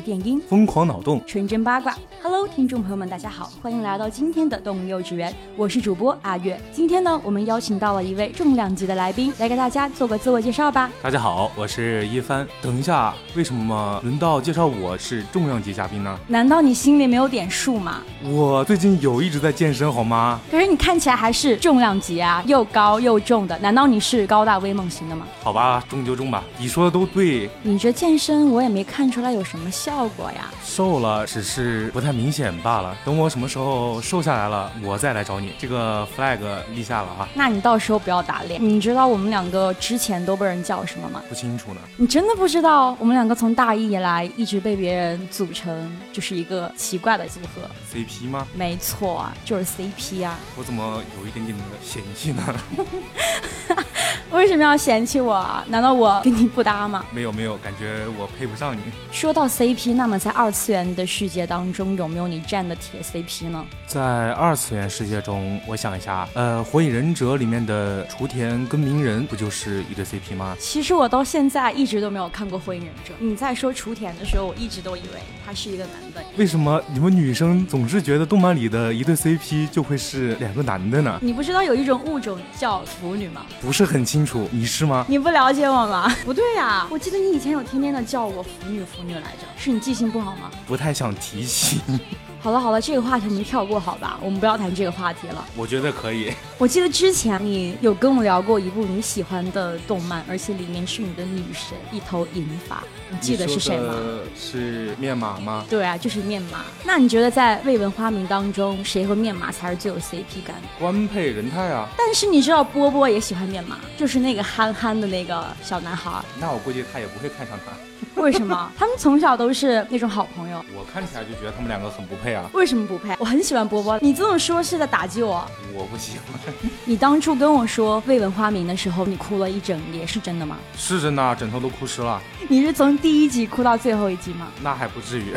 电音，疯狂脑洞，纯真八卦。Hello，听众朋友们，大家好，欢迎来到今天的动物幼稚园，我是主播阿月。今天呢，我们邀请到了一位重量级的来宾，来给大家做个自我介绍吧。大家好，我是一帆。等一下，为什么轮到介绍我是重量级嘉宾呢？难道你心里没有点数吗？我最近有一直在健身，好吗？可是你看起来还是重量级啊，又高又重的。难道你是高大威猛型的吗？好吧，重就重吧。你说的都对。你这健身，我也没看出来有什么效果呀。瘦了，只是不太明显罢了。等我什么时候瘦下来了，我再来找你。这个 flag 立下了啊。那你到时候不要打脸。你知道我们两个之前都被人叫什么吗？不清楚呢。你真的不知道？我们两个从大一以来一直被别人组成，就是一个奇怪的组合。CP 吗？没错啊，就是 CP 啊。我怎么有一点点的嫌弃呢？为什么要嫌弃我啊？难道我跟你不搭吗？没有没有，感觉我配不上你。说到 CP，那么在二次元的世界当中，有没有你站的铁 CP 呢？在二次元世界中，我想一下，呃，《火影忍者》里面的雏田跟鸣人不就是一对 CP 吗？其实我到现在一直都没有看过《火影忍者》。你在说雏田的时候，我一直都以为他是一个男的。为什么你们女生总是觉得动漫里的一对 CP 就会是两个男的呢？你不知道有一种物种叫腐女吗？不是很清楚，你是吗？你不了解我吗？不对呀，我记得你以前有天天的叫我腐女腐女来着，是你记性不好吗？不太想提起。好了好了，这个话题我们跳过好吧，我们不要谈这个话题了。我觉得可以。我记得之前你有跟我聊过一部你喜欢的动漫，而且里面是你的女神，一头银发，你记得是谁吗？是面马吗？对啊，就是面马。那你觉得在未闻花名当中，谁和面马才是最有 CP 感？官配人太啊！但是你知道波波也喜欢面马，就是那个憨憨的那个小男孩。那我估计他也不会看上他。为什么？他们从小都是那种好朋友。我看起来就觉得他们两个很不配啊。为什么不配？我很喜欢波波。你这么说是在打击我？我不喜欢。你当初跟我说未闻花名的时候，你哭了一整夜，是真的吗？是真的，枕头都哭湿了。你是从第一集哭到最后一集吗？那还不至于。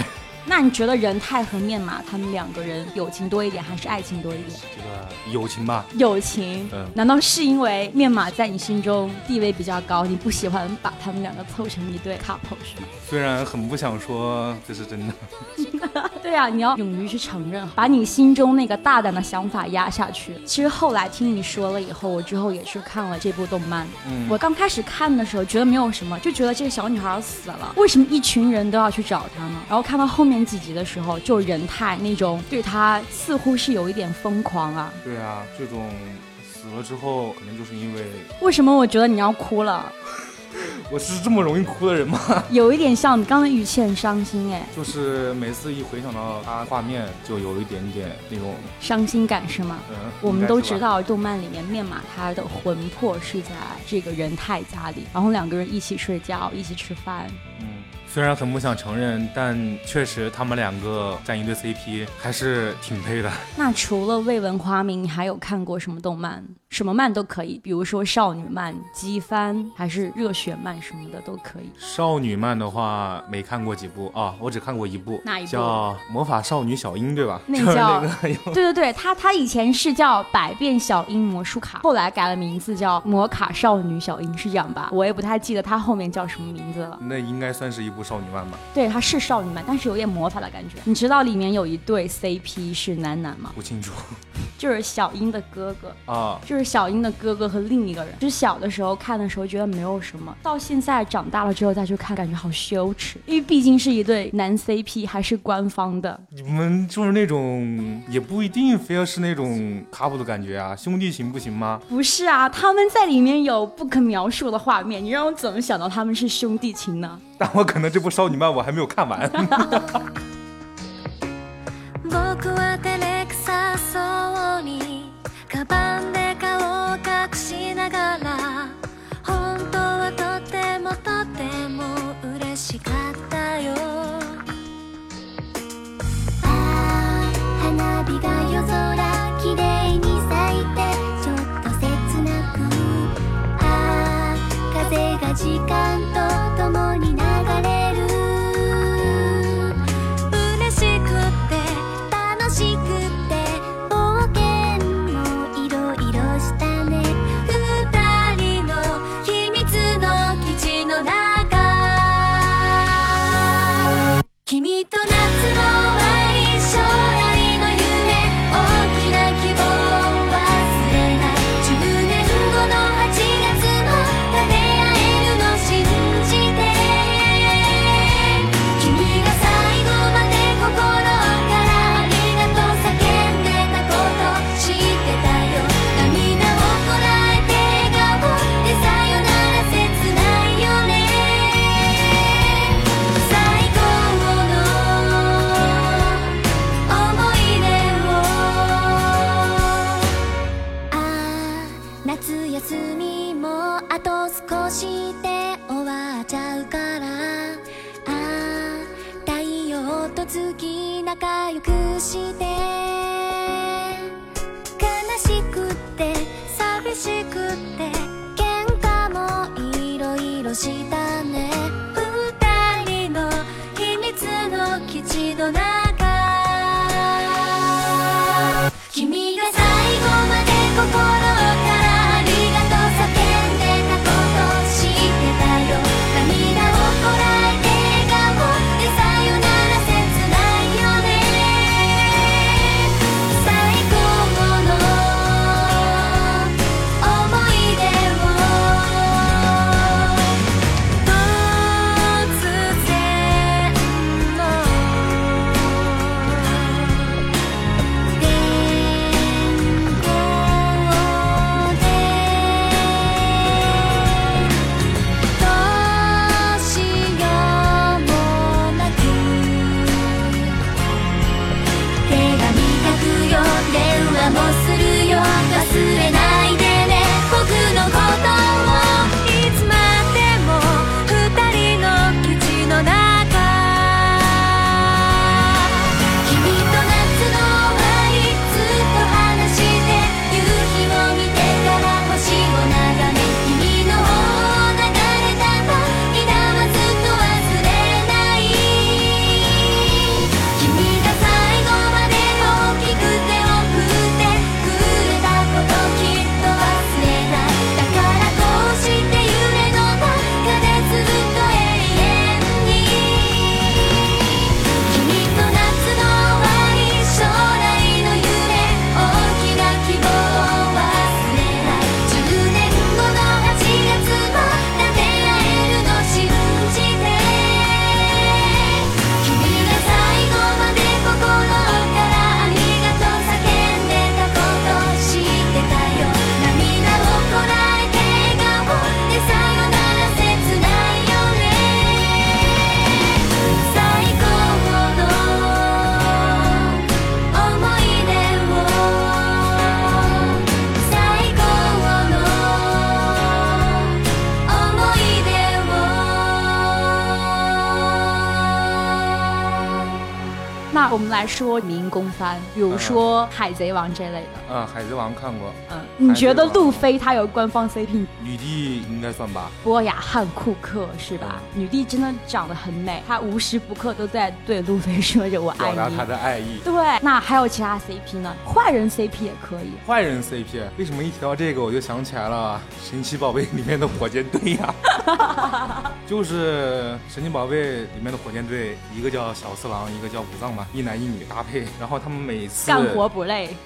那你觉得仁太和面马他们两个人友情多一点，还是爱情多一点？这个友情吧。友情。嗯。难道是因为面马在你心中地位比较高，你不喜欢把他们两个凑成一对 couple 是吗？虽然很不想说这是真的。对啊，你要勇于去承认，把你心中那个大胆的想法压下去。其实后来听你说了以后，我之后也去看了这部动漫。嗯。我刚开始看的时候觉得没有什么，就觉得这个小女孩死了，为什么一群人都要去找她呢？然后看到后面。几集的时候，就仁太那种对她似乎是有一点疯狂啊。对啊，这种死了之后，可能就是因为……为什么我觉得你要哭了？我是这么容易哭的人吗？有一点像，你刚才语气很伤心哎。就是每次一回想到他画面，就有一点点那种伤心感是吗？嗯。我们都知道，动漫里面面马他的魂魄是在这个仁太家里，然后两个人一起睡觉，一起吃饭。嗯。虽然很不想承认，但确实他们两个站一对 CP 还是挺配的。那除了未闻花名，你还有看过什么动漫？什么漫都可以，比如说少女漫、机番，还是热血漫什么的都可以。少女漫的话没看过几部啊，我只看过一部，哪一部？叫《魔法少女小樱》，对吧？那叫 对对对，它它以前是叫《百变小樱魔术卡》，后来改了名字叫《魔卡少女小樱》，是这样吧？我也不太记得它后面叫什么名字了。那应该算是一部少女漫吧？对，它是少女漫，但是有点魔法的感觉。你知道里面有一对 CP 是男男吗？不清楚。就是小樱的哥哥啊，就是小樱的哥哥和另一个人。就是小的时候看的时候觉得没有什么，到现在长大了之后再去看，感觉好羞耻。因为毕竟是一对男 CP，还是官方的。你们就是那种也不一定非要是那种 couple 的感觉啊，兄弟情不行吗？不是啊，他们在里面有不可描述的画面，你让我怎么想到他们是兄弟情呢？但我可能这部少女漫我还没有看完。時間と。来说民工番，比如说《海贼王》这类的。嗯，《海贼王》看过。嗯，你觉得路飞他有官方 CP？女帝应该算吧。波雅汉库克是吧？女帝真的长得很美，她无时不刻都在对路飞说着“我爱你”，表达她的爱意。对，那还有其他 CP 呢？坏人 CP 也可以。坏人 CP 为什么一提到这个我就想起来了《神奇宝贝》里面的火箭队呀？就是《神奇宝贝》里面的火箭队，一个叫小次郎，一个叫武藏吧，一男一女搭配，然后他们每次干活不累。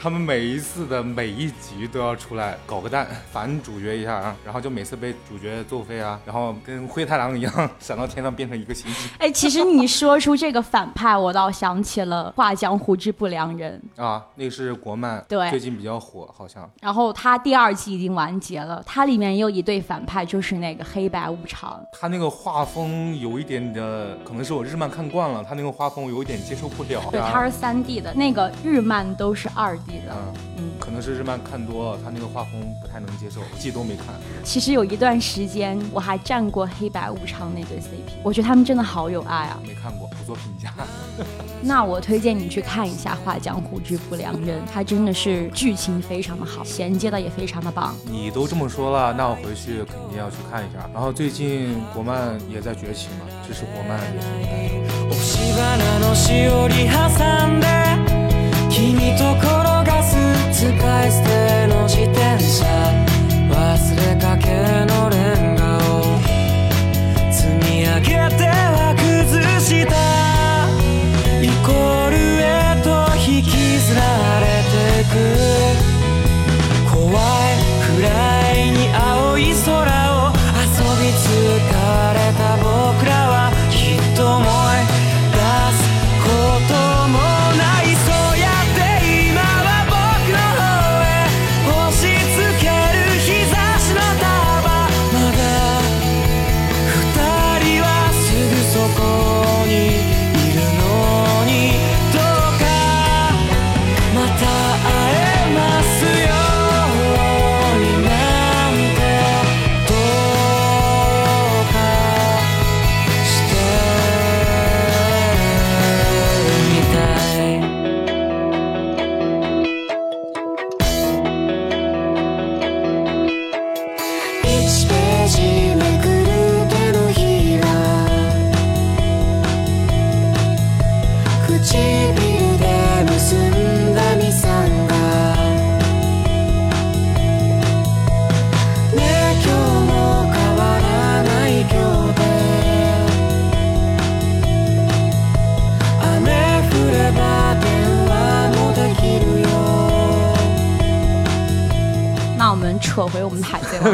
他们每一次的每一集都要出来搞个蛋，反主角一下啊，然后就每次被主角揍飞啊，然后跟灰太狼一样闪到天上变成一个星星。哎，其实你说出这个反派，我倒想起了《画江湖之不良人》啊，那个是国漫，对，最近比较火，好像。然后他第二季已经完结了，它里面也有一对反派，就是那个黑白无常。他那个画风有一点的，可能是我日漫看惯了，他那个画风我有一点接受不了。对，他是三 D 的，那个日漫都是二。逼的。嗯，嗯，可能是日漫看多了，他那个画风不太能接受，季都没看。其实有一段时间我还站过黑白无常那对 CP，我觉得他们真的好有爱啊。没看过，不做评价。那我推荐你去看一下《画江湖之不良人》，它真的是剧情非常的好，衔接的也非常的棒。你都这么说了，那我回去肯定要去看一下。然后最近国漫也在崛起嘛，支持国漫也是应该的。押し花のしおり挟んで君と転がす 使い捨ての自転車忘れかけ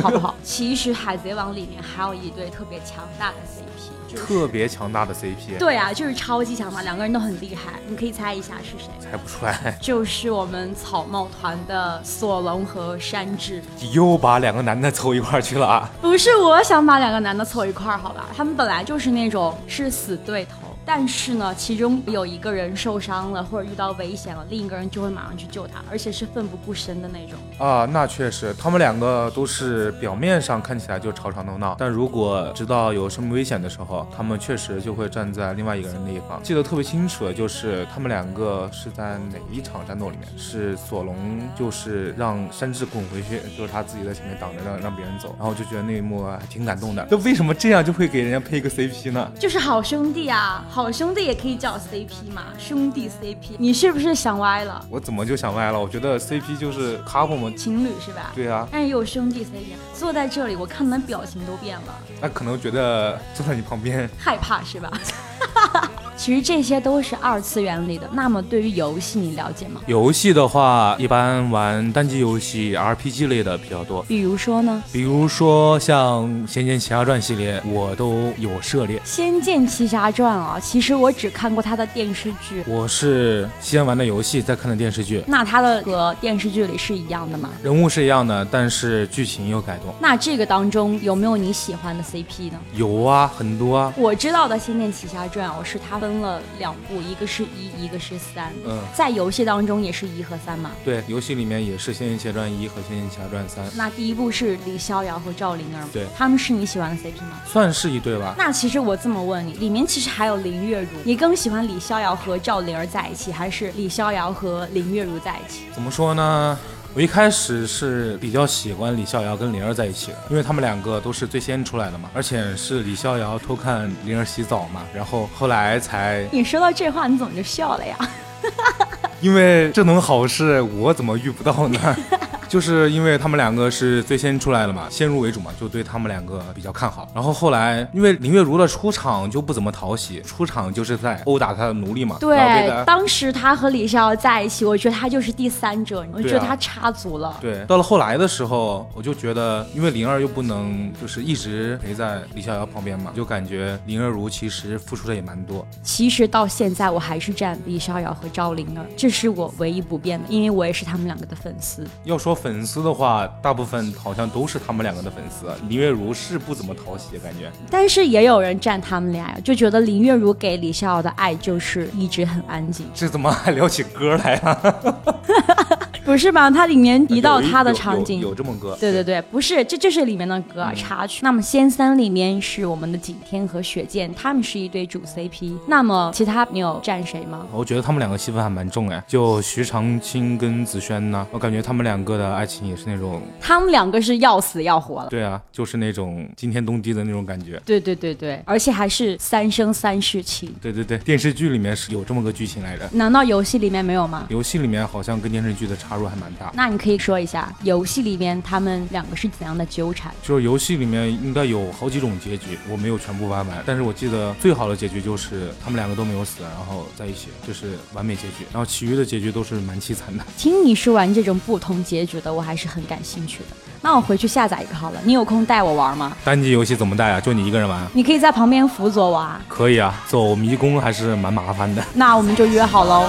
好不好？其实海贼王里面还有一对特别强大的 CP，就是特别强大的 CP，对啊，就是超级强大，两个人都很厉害。你可以猜一下是谁？猜不出来。就是我们草帽团的索隆和山治。又把两个男的凑一块儿去了啊！不是我想把两个男的凑一块儿，好吧？他们本来就是那种是死对头，但是呢，其中有一个人受伤了或者遇到危险了，另一个人就会马上去救他，而且是奋不顾身的那种。啊，那确实，他们两个都是表面上看起来就吵吵闹闹，但如果知道有生命危险的时候，他们确实就会站在另外一个人那一方。记得特别清楚的就是他们两个是在哪一场战斗里面，是索隆就是让山治滚回去，就是他自己在前面挡着让让别人走，然后就觉得那一幕还挺感动的。那为什么这样就会给人家配一个 CP 呢？就是好兄弟啊，好兄弟也可以叫 CP 嘛，兄弟 CP。你是不是想歪了？我怎么就想歪了？我觉得 CP 就是 couple 嘛。情侣是吧？对啊，但是也有兄弟 CP，坐在这里，我看你们表情都变了，那可能觉得坐在你旁边害怕是吧？其实这些都是二次元里的。那么对于游戏，你了解吗？游戏的话，一般玩单机游戏、RPG 类的比较多。比如说呢，比如说像《仙剑奇侠传》系列，我都有涉猎。《仙剑奇侠传》啊，其实我只看过它的电视剧。我是先玩的游戏，再看的电视剧，那它的和电视剧里是一样的吗？人物是一样的，但是剧情有改动。那这个当中有没有你喜欢的 CP 呢？有啊，很多啊。我知道的《仙剑奇侠传》，我是它分了两部，一个是一，一个是三。嗯，在游戏当中也是一和三嘛。对，游戏里面也是《仙剑奇侠传一》和《仙剑奇侠传三》，那第一部是李逍遥和赵灵儿，对他们是你喜欢的 CP 吗？算是一对吧。那其实我这么问你，里面其实还有林月如，你更喜欢李逍遥和赵灵儿在一起，还是李逍遥和林月如在一起？怎么说呢？我一开始是比较喜欢李逍遥跟灵儿在一起的，因为他们两个都是最先出来的嘛，而且是李逍遥偷看灵儿洗澡嘛，然后后来才你说到这话，你怎么就笑了呀？因为这种好事我怎么遇不到呢？就是因为他们两个是最先出来了嘛，先入为主嘛，就对他们两个比较看好。然后后来因为林月如的出场就不怎么讨喜，出场就是在殴打他的奴隶嘛，对，当时他和李逍遥在一起，我觉得他就是第三者，我觉得他插足了。对，到了后来的时候，我就觉得，因为灵儿又不能就是一直陪在李逍遥旁边嘛，就感觉林月如其实付出的也蛮多。其实到现在我还是站李逍遥和赵灵儿，这是我唯一不变的，因为我也是他们两个的粉丝。要说粉丝的话，大部分好像都是他们两个的粉丝。林月如是不怎么讨喜，感觉。但是也有人站他们俩呀，就觉得林月如给李逍遥的爱就是一直很安静。这怎么还聊起歌来了？不是吧？它里面提到有一它的场景，有这么个，对对对，不是，这就是里面的歌插曲。那么《仙三》里面是我们的景天和雪见，他们是一对主 CP。那么其他你有站谁吗？我觉得他们两个戏份还蛮重哎，就徐长卿跟紫萱呢，我感觉他们两个的爱情也是那种，他们两个是要死要活了。对啊，就是那种惊天动地的那种感觉。对对对对，而且还是三生三世情。对对对，电视剧里面是有这么个剧情来着，难道游戏里面没有吗？游戏里面好像跟电视剧的插入还蛮大。那你可以说一下游戏里面他们两个是怎样的纠缠？就是游戏里面应该有好几种结局，我没有全部玩完，但是我记得最好的结局就是他们两个都没有死，然后在一起，就是完美结局。然后其余的结局都是蛮凄惨的。听你说完这种不同结局的，我还是很感兴趣的。那我回去下载一个好了，你有空带我玩吗？单机游戏怎么带啊？就你一个人玩？你可以在旁边辅佐我啊。可以啊，走迷宫还是蛮麻烦的。那我们就约好喽。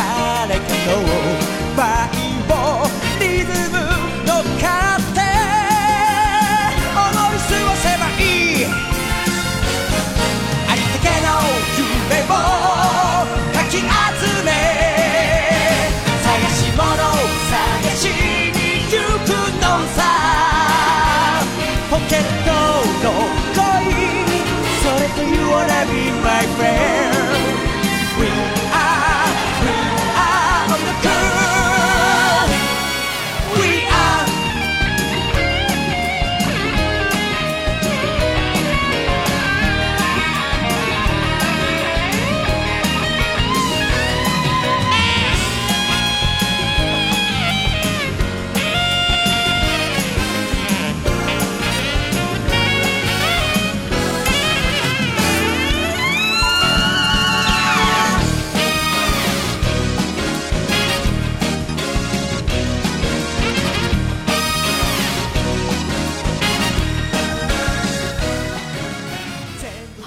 ポケットの恋それと You wanna be my friend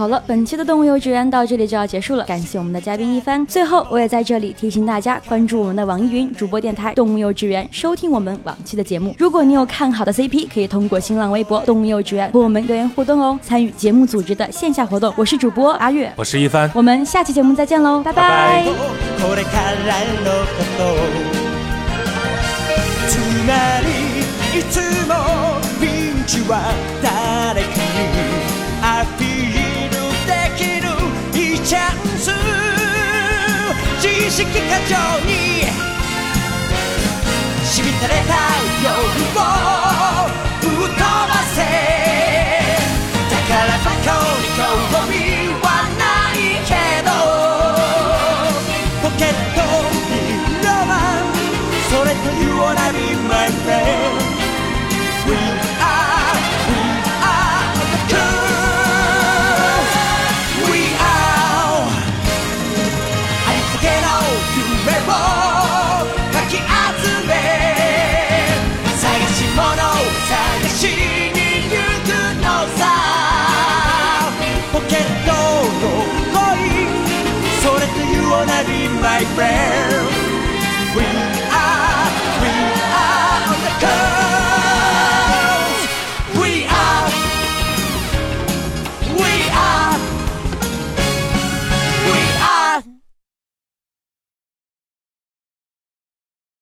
好了，本期的动物幼稚园到这里就要结束了，感谢我们的嘉宾一帆。最后，我也在这里提醒大家关注我们的网易云主播电台“动物幼稚园”，收听我们往期的节目。如果你有看好的 CP，可以通过新浪微博“动物幼稚园”和我们留言互动哦，参与节目组织的线下活动。我是主播阿月，我是一帆，我们下期节目再见喽，拜拜にしびたれた欲をぶっ飛ばせ。だからバカをこう prayer.